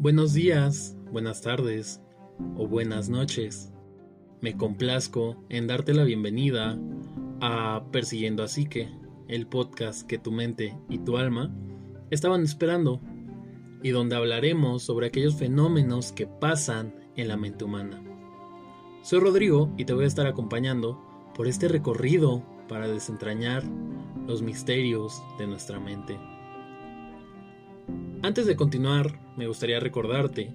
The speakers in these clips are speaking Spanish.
Buenos días, buenas tardes o buenas noches. Me complazco en darte la bienvenida a Persiguiendo a Psique, el podcast que tu mente y tu alma estaban esperando y donde hablaremos sobre aquellos fenómenos que pasan en la mente humana. Soy Rodrigo y te voy a estar acompañando por este recorrido para desentrañar los misterios de nuestra mente. Antes de continuar, me gustaría recordarte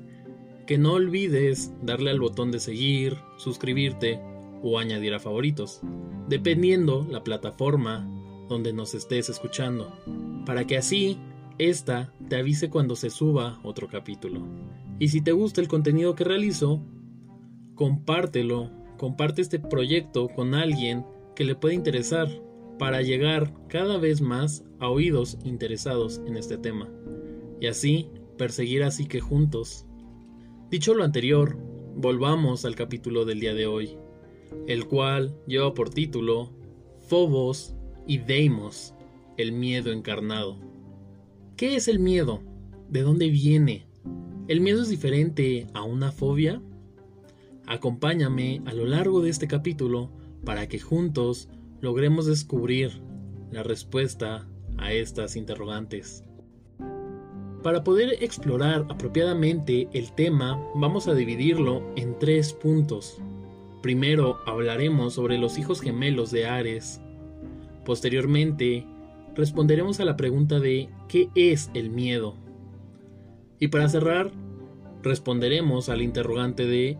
que no olvides darle al botón de seguir, suscribirte o añadir a favoritos, dependiendo la plataforma donde nos estés escuchando, para que así esta te avise cuando se suba otro capítulo. Y si te gusta el contenido que realizo, compártelo, comparte este proyecto con alguien que le pueda interesar para llegar cada vez más a oídos interesados en este tema y así perseguir así que juntos. Dicho lo anterior, volvamos al capítulo del día de hoy, el cual lleva por título Phobos y Deimos, el miedo encarnado. ¿Qué es el miedo? ¿De dónde viene? ¿El miedo es diferente a una fobia? Acompáñame a lo largo de este capítulo para que juntos logremos descubrir la respuesta a estas interrogantes. Para poder explorar apropiadamente el tema, vamos a dividirlo en tres puntos. Primero hablaremos sobre los hijos gemelos de Ares. Posteriormente, responderemos a la pregunta de ¿qué es el miedo? Y para cerrar, responderemos al interrogante de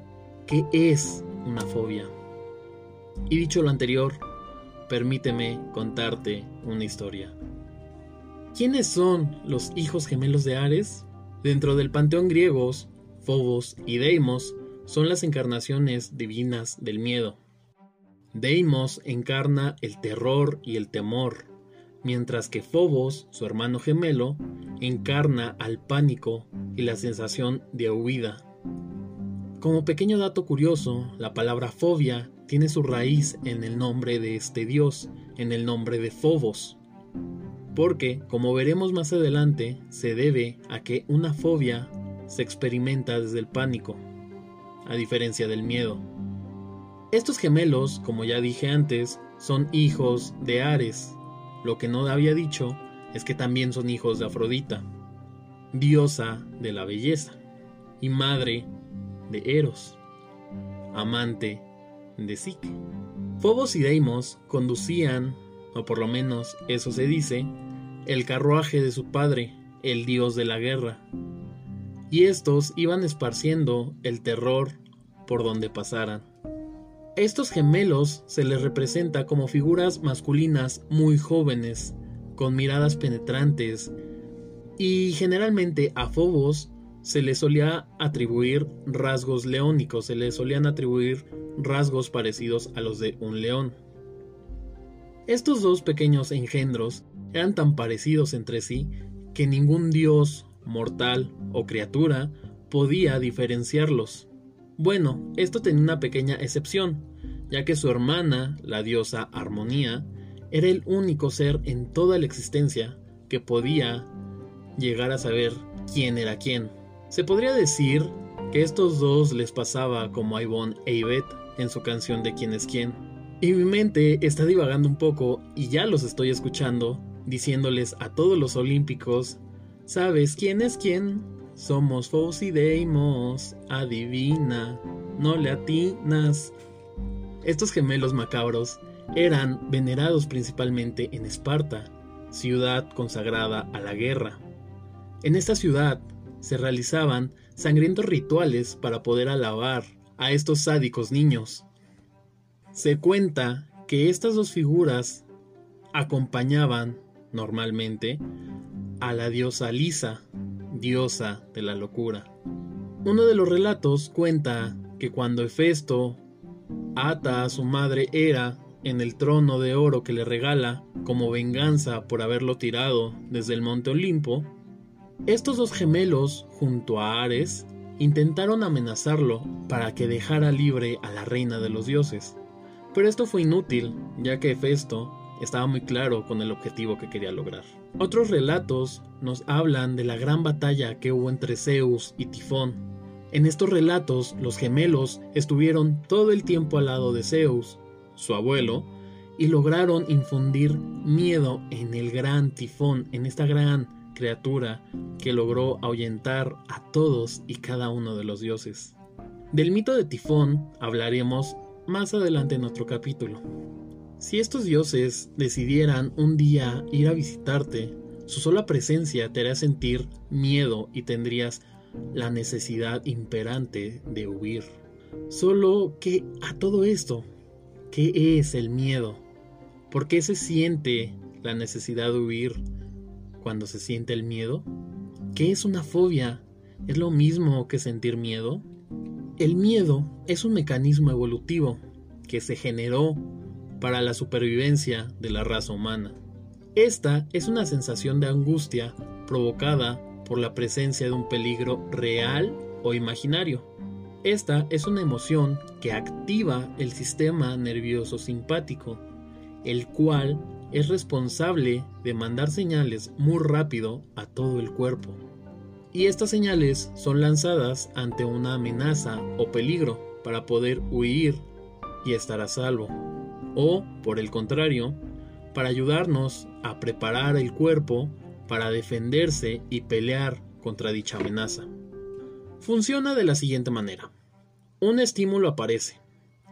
¿qué es una fobia? Y dicho lo anterior, permíteme contarte una historia. ¿Quiénes son los hijos gemelos de Ares? Dentro del panteón griegos, Phobos y Deimos son las encarnaciones divinas del miedo. Deimos encarna el terror y el temor, mientras que Phobos, su hermano gemelo, encarna al pánico y la sensación de huida. Como pequeño dato curioso, la palabra fobia tiene su raíz en el nombre de este dios, en el nombre de Phobos porque, como veremos más adelante, se debe a que una fobia se experimenta desde el pánico, a diferencia del miedo. Estos gemelos, como ya dije antes, son hijos de Ares. Lo que no había dicho es que también son hijos de Afrodita, diosa de la belleza, y madre de Eros, amante de Psique. Fobos y Deimos conducían, o por lo menos eso se dice, el carruaje de su padre, el dios de la guerra. Y estos iban esparciendo el terror por donde pasaran. estos gemelos se les representa como figuras masculinas muy jóvenes, con miradas penetrantes, y generalmente a Fobos se le solía atribuir rasgos leónicos, se le solían atribuir rasgos parecidos a los de un león. Estos dos pequeños engendros eran tan parecidos entre sí que ningún dios, mortal o criatura podía diferenciarlos. Bueno, esto tenía una pequeña excepción, ya que su hermana, la diosa Armonía, era el único ser en toda la existencia que podía llegar a saber quién era quién. Se podría decir que estos dos les pasaba como a Yvonne e Yvette en su canción de quién es quién. Y mi mente está divagando un poco y ya los estoy escuchando diciéndoles a todos los olímpicos, ¿sabes quién es quién? Somos Fos y Deimos, adivina, no le atinas. Estos gemelos macabros eran venerados principalmente en Esparta, ciudad consagrada a la guerra. En esta ciudad se realizaban sangrientos rituales para poder alabar a estos sádicos niños. Se cuenta que estas dos figuras acompañaban normalmente, a la diosa Lisa, diosa de la locura. Uno de los relatos cuenta que cuando Hefesto ata a su madre Hera en el trono de oro que le regala como venganza por haberlo tirado desde el monte Olimpo, estos dos gemelos, junto a Ares, intentaron amenazarlo para que dejara libre a la reina de los dioses. Pero esto fue inútil, ya que Hefesto estaba muy claro con el objetivo que quería lograr. Otros relatos nos hablan de la gran batalla que hubo entre Zeus y Tifón. En estos relatos, los gemelos estuvieron todo el tiempo al lado de Zeus, su abuelo, y lograron infundir miedo en el gran Tifón, en esta gran criatura que logró ahuyentar a todos y cada uno de los dioses. Del mito de Tifón hablaremos más adelante en otro capítulo. Si estos dioses decidieran un día ir a visitarte, su sola presencia te hará sentir miedo y tendrías la necesidad imperante de huir. Solo que a todo esto, ¿qué es el miedo? ¿Por qué se siente la necesidad de huir cuando se siente el miedo? ¿Qué es una fobia? ¿Es lo mismo que sentir miedo? El miedo es un mecanismo evolutivo que se generó para la supervivencia de la raza humana. Esta es una sensación de angustia provocada por la presencia de un peligro real o imaginario. Esta es una emoción que activa el sistema nervioso simpático, el cual es responsable de mandar señales muy rápido a todo el cuerpo. Y estas señales son lanzadas ante una amenaza o peligro para poder huir y estar a salvo. O, por el contrario, para ayudarnos a preparar el cuerpo para defenderse y pelear contra dicha amenaza. Funciona de la siguiente manera. Un estímulo aparece.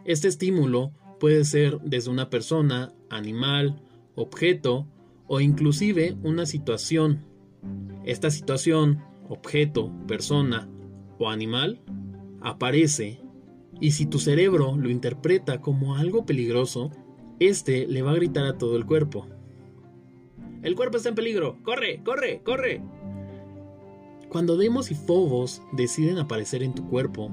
Este estímulo puede ser desde una persona, animal, objeto o inclusive una situación. Esta situación, objeto, persona o animal aparece y si tu cerebro lo interpreta como algo peligroso, este le va a gritar a todo el cuerpo. El cuerpo está en peligro. ¡Corre, corre, corre! Cuando Demos y Phobos deciden aparecer en tu cuerpo,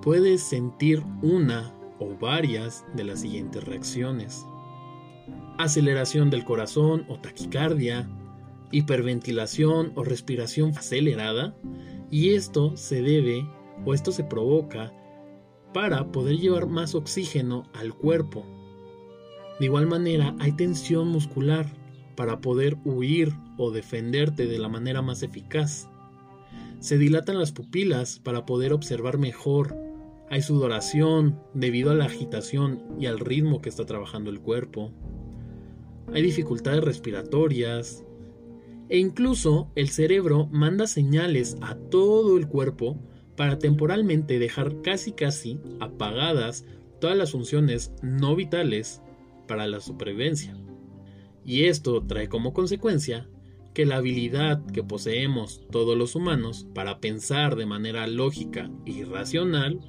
puedes sentir una o varias de las siguientes reacciones. Aceleración del corazón o taquicardia, hiperventilación o respiración acelerada, y esto se debe o esto se provoca para poder llevar más oxígeno al cuerpo. De igual manera, hay tensión muscular para poder huir o defenderte de la manera más eficaz. Se dilatan las pupilas para poder observar mejor. Hay sudoración debido a la agitación y al ritmo que está trabajando el cuerpo. Hay dificultades respiratorias. E incluso el cerebro manda señales a todo el cuerpo para temporalmente dejar casi casi apagadas todas las funciones no vitales para la supervivencia. Y esto trae como consecuencia que la habilidad que poseemos todos los humanos para pensar de manera lógica y racional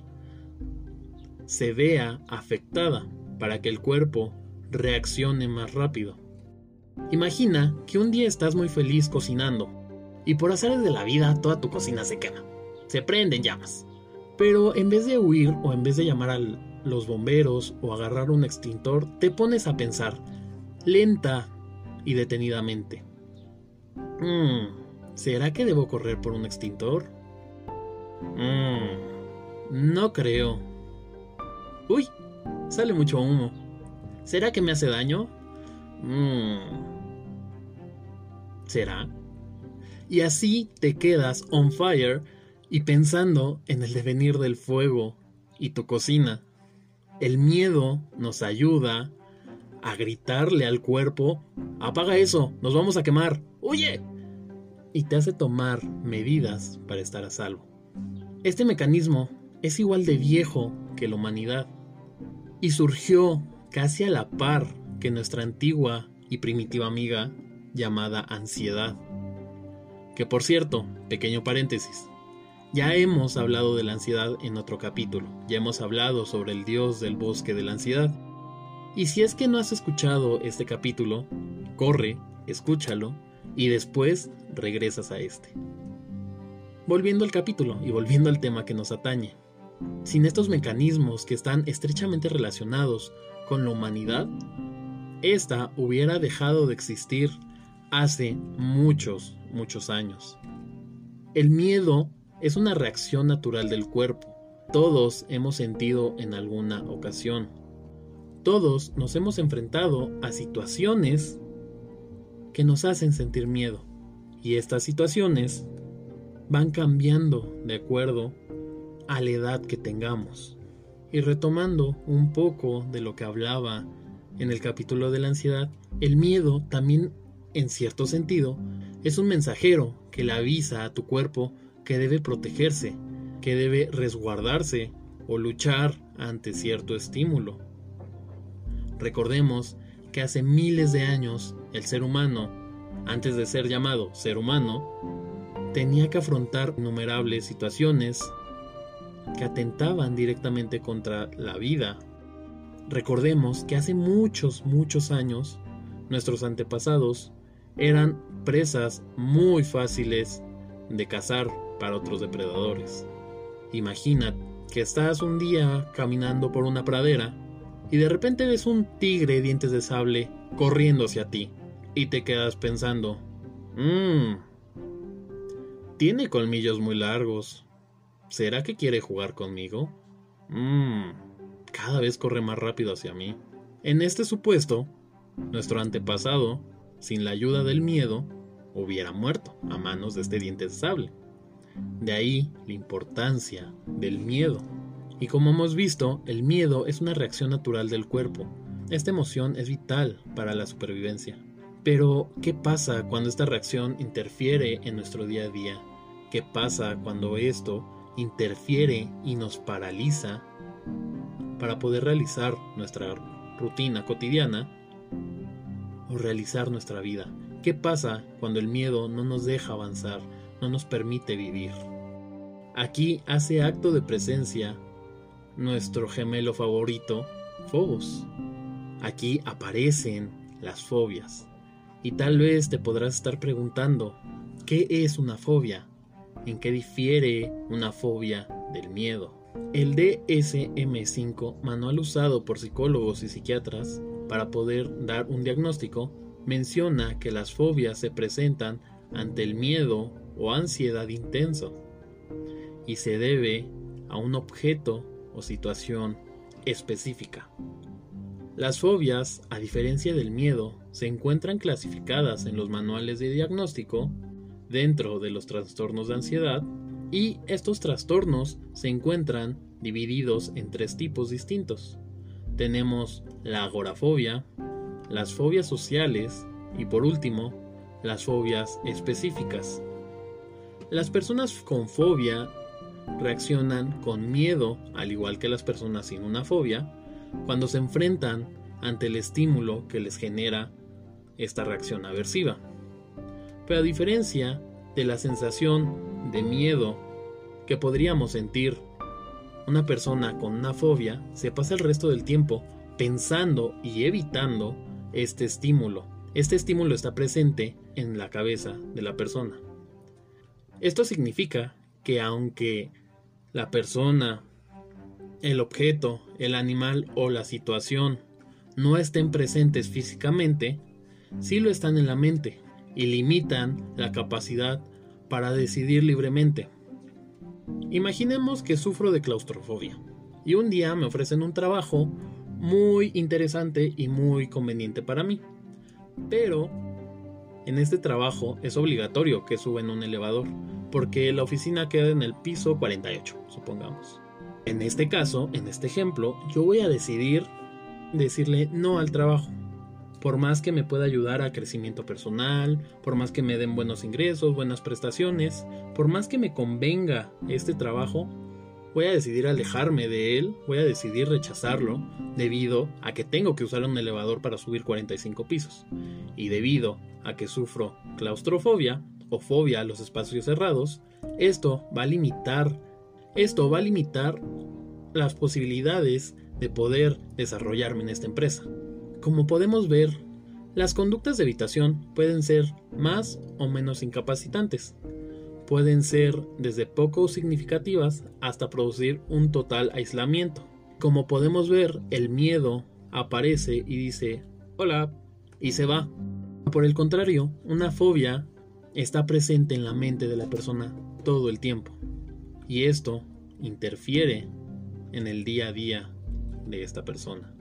se vea afectada para que el cuerpo reaccione más rápido. Imagina que un día estás muy feliz cocinando y por hacer de la vida toda tu cocina se quema, se prenden llamas. Pero en vez de huir o en vez de llamar a los bomberos o agarrar un extintor, te pones a pensar lenta y detenidamente. Mm, ¿Será que debo correr por un extintor? Mm, no creo. Uy, sale mucho humo. ¿Será que me hace daño? Mm, ¿Será? Y así te quedas on fire y pensando en el devenir del fuego y tu cocina. El miedo nos ayuda a gritarle al cuerpo, apaga eso, nos vamos a quemar, huye y te hace tomar medidas para estar a salvo. Este mecanismo es igual de viejo que la humanidad y surgió casi a la par que nuestra antigua y primitiva amiga llamada ansiedad. Que por cierto, pequeño paréntesis, ya hemos hablado de la ansiedad en otro capítulo, ya hemos hablado sobre el dios del bosque de la ansiedad. Y si es que no has escuchado este capítulo, corre, escúchalo y después regresas a este. Volviendo al capítulo y volviendo al tema que nos atañe. Sin estos mecanismos que están estrechamente relacionados con la humanidad, esta hubiera dejado de existir hace muchos, muchos años. El miedo es una reacción natural del cuerpo. Todos hemos sentido en alguna ocasión. Todos nos hemos enfrentado a situaciones que nos hacen sentir miedo. Y estas situaciones van cambiando de acuerdo a la edad que tengamos. Y retomando un poco de lo que hablaba en el capítulo de la ansiedad, el miedo también, en cierto sentido, es un mensajero que le avisa a tu cuerpo que debe protegerse, que debe resguardarse o luchar ante cierto estímulo. Recordemos que hace miles de años el ser humano, antes de ser llamado ser humano, tenía que afrontar innumerables situaciones que atentaban directamente contra la vida. Recordemos que hace muchos, muchos años, nuestros antepasados eran presas muy fáciles de cazar para otros depredadores. Imagina que estás un día caminando por una pradera y de repente ves un tigre dientes de sable corriendo hacia ti y te quedas pensando, mmm, tiene colmillos muy largos. ¿Será que quiere jugar conmigo? Mmm, cada vez corre más rápido hacia mí. En este supuesto, nuestro antepasado, sin la ayuda del miedo, hubiera muerto a manos de este diente de sable. De ahí la importancia del miedo. Y como hemos visto, el miedo es una reacción natural del cuerpo. Esta emoción es vital para la supervivencia. Pero, ¿qué pasa cuando esta reacción interfiere en nuestro día a día? ¿Qué pasa cuando esto interfiere y nos paraliza para poder realizar nuestra rutina cotidiana o realizar nuestra vida? ¿Qué pasa cuando el miedo no nos deja avanzar, no nos permite vivir? Aquí hace acto de presencia nuestro gemelo favorito, Phobos. Aquí aparecen las fobias. Y tal vez te podrás estar preguntando, ¿qué es una fobia? ¿En qué difiere una fobia del miedo? El DSM5, manual usado por psicólogos y psiquiatras para poder dar un diagnóstico, menciona que las fobias se presentan ante el miedo o ansiedad intenso y se debe a un objeto o situación específica. Las fobias, a diferencia del miedo, se encuentran clasificadas en los manuales de diagnóstico dentro de los trastornos de ansiedad y estos trastornos se encuentran divididos en tres tipos distintos. Tenemos la agorafobia, las fobias sociales y por último, las fobias específicas. Las personas con fobia reaccionan con miedo, al igual que las personas sin una fobia, cuando se enfrentan ante el estímulo que les genera esta reacción aversiva. Pero a diferencia de la sensación de miedo que podríamos sentir una persona con una fobia, se pasa el resto del tiempo pensando y evitando este estímulo. Este estímulo está presente en la cabeza de la persona. Esto significa que aunque la persona, el objeto, el animal o la situación no estén presentes físicamente, sí lo están en la mente y limitan la capacidad para decidir libremente. Imaginemos que sufro de claustrofobia y un día me ofrecen un trabajo muy interesante y muy conveniente para mí. Pero en este trabajo es obligatorio que suba en un elevador, porque la oficina queda en el piso 48, supongamos. En este caso, en este ejemplo, yo voy a decidir decirle no al trabajo. Por más que me pueda ayudar a crecimiento personal, por más que me den buenos ingresos, buenas prestaciones, por más que me convenga este trabajo, voy a decidir alejarme de él, voy a decidir rechazarlo debido a que tengo que usar un elevador para subir 45 pisos. Y debido a que sufro claustrofobia o fobia a los espacios cerrados, esto va a limitar esto va a limitar las posibilidades de poder desarrollarme en esta empresa. Como podemos ver, las conductas de evitación pueden ser más o menos incapacitantes, pueden ser desde poco significativas hasta producir un total aislamiento. Como podemos ver, el miedo aparece y dice hola y se va. Por el contrario, una fobia está presente en la mente de la persona todo el tiempo. Y esto interfiere en el día a día de esta persona.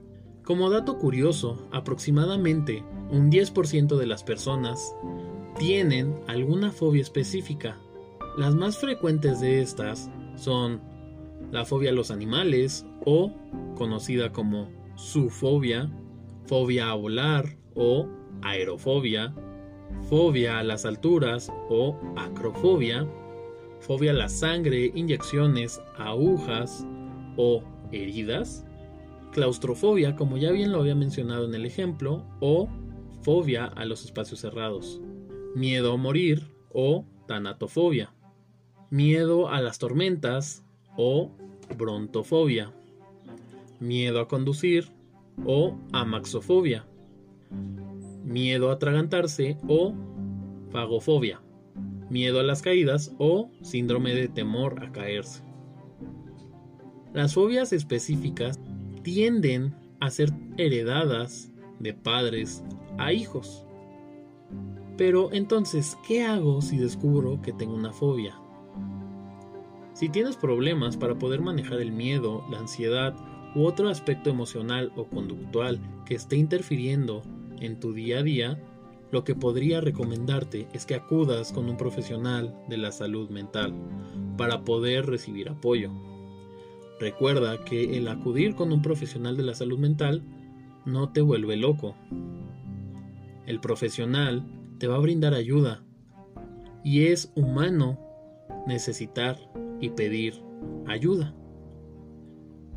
Como dato curioso, aproximadamente un 10% de las personas tienen alguna fobia específica. Las más frecuentes de estas son la fobia a los animales o conocida como fobia, fobia a volar o aerofobia, fobia a las alturas o acrofobia, fobia a la sangre, inyecciones, agujas o heridas, claustrofobia, como ya bien lo había mencionado en el ejemplo, o fobia a los espacios cerrados, miedo a morir o tanatofobia, miedo a las tormentas o brontofobia, miedo a conducir o amaxofobia, miedo a atragantarse o fagofobia, miedo a las caídas o síndrome de temor a caerse. Las fobias específicas tienden a ser heredadas de padres a hijos. Pero entonces, ¿qué hago si descubro que tengo una fobia? Si tienes problemas para poder manejar el miedo, la ansiedad u otro aspecto emocional o conductual que esté interfiriendo en tu día a día, lo que podría recomendarte es que acudas con un profesional de la salud mental para poder recibir apoyo. Recuerda que el acudir con un profesional de la salud mental no te vuelve loco. El profesional te va a brindar ayuda y es humano necesitar y pedir ayuda.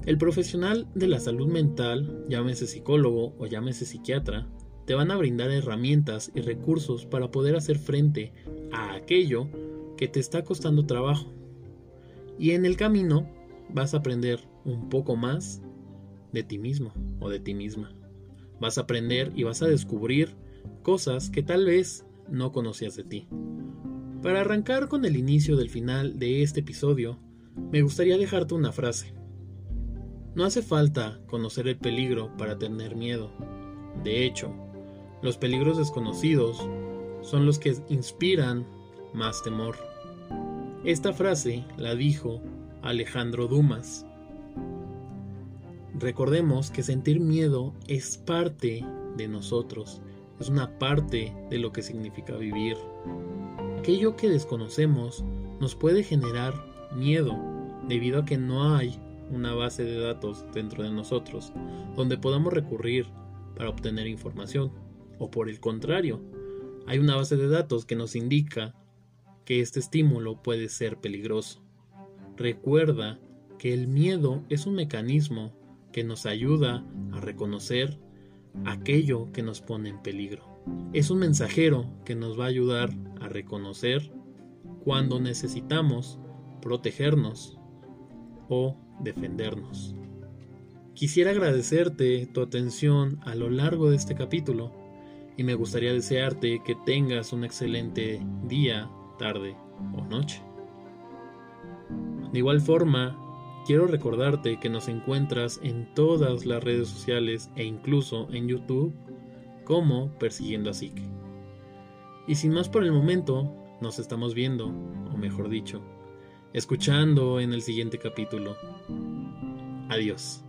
El profesional de la salud mental, llámese psicólogo o llámese psiquiatra, te van a brindar herramientas y recursos para poder hacer frente a aquello que te está costando trabajo. Y en el camino vas a aprender un poco más de ti mismo o de ti misma. Vas a aprender y vas a descubrir cosas que tal vez no conocías de ti. Para arrancar con el inicio del final de este episodio, me gustaría dejarte una frase. No hace falta conocer el peligro para tener miedo. De hecho, los peligros desconocidos son los que inspiran más temor. Esta frase la dijo Alejandro Dumas. Recordemos que sentir miedo es parte de nosotros, es una parte de lo que significa vivir. Aquello que desconocemos nos puede generar miedo debido a que no hay una base de datos dentro de nosotros donde podamos recurrir para obtener información. O por el contrario, hay una base de datos que nos indica que este estímulo puede ser peligroso. Recuerda que el miedo es un mecanismo que nos ayuda a reconocer aquello que nos pone en peligro. Es un mensajero que nos va a ayudar a reconocer cuando necesitamos protegernos o defendernos. Quisiera agradecerte tu atención a lo largo de este capítulo y me gustaría desearte que tengas un excelente día, tarde o noche. De igual forma, quiero recordarte que nos encuentras en todas las redes sociales e incluso en YouTube como Persiguiendo a Psique. Y sin más por el momento, nos estamos viendo, o mejor dicho, escuchando en el siguiente capítulo. Adiós.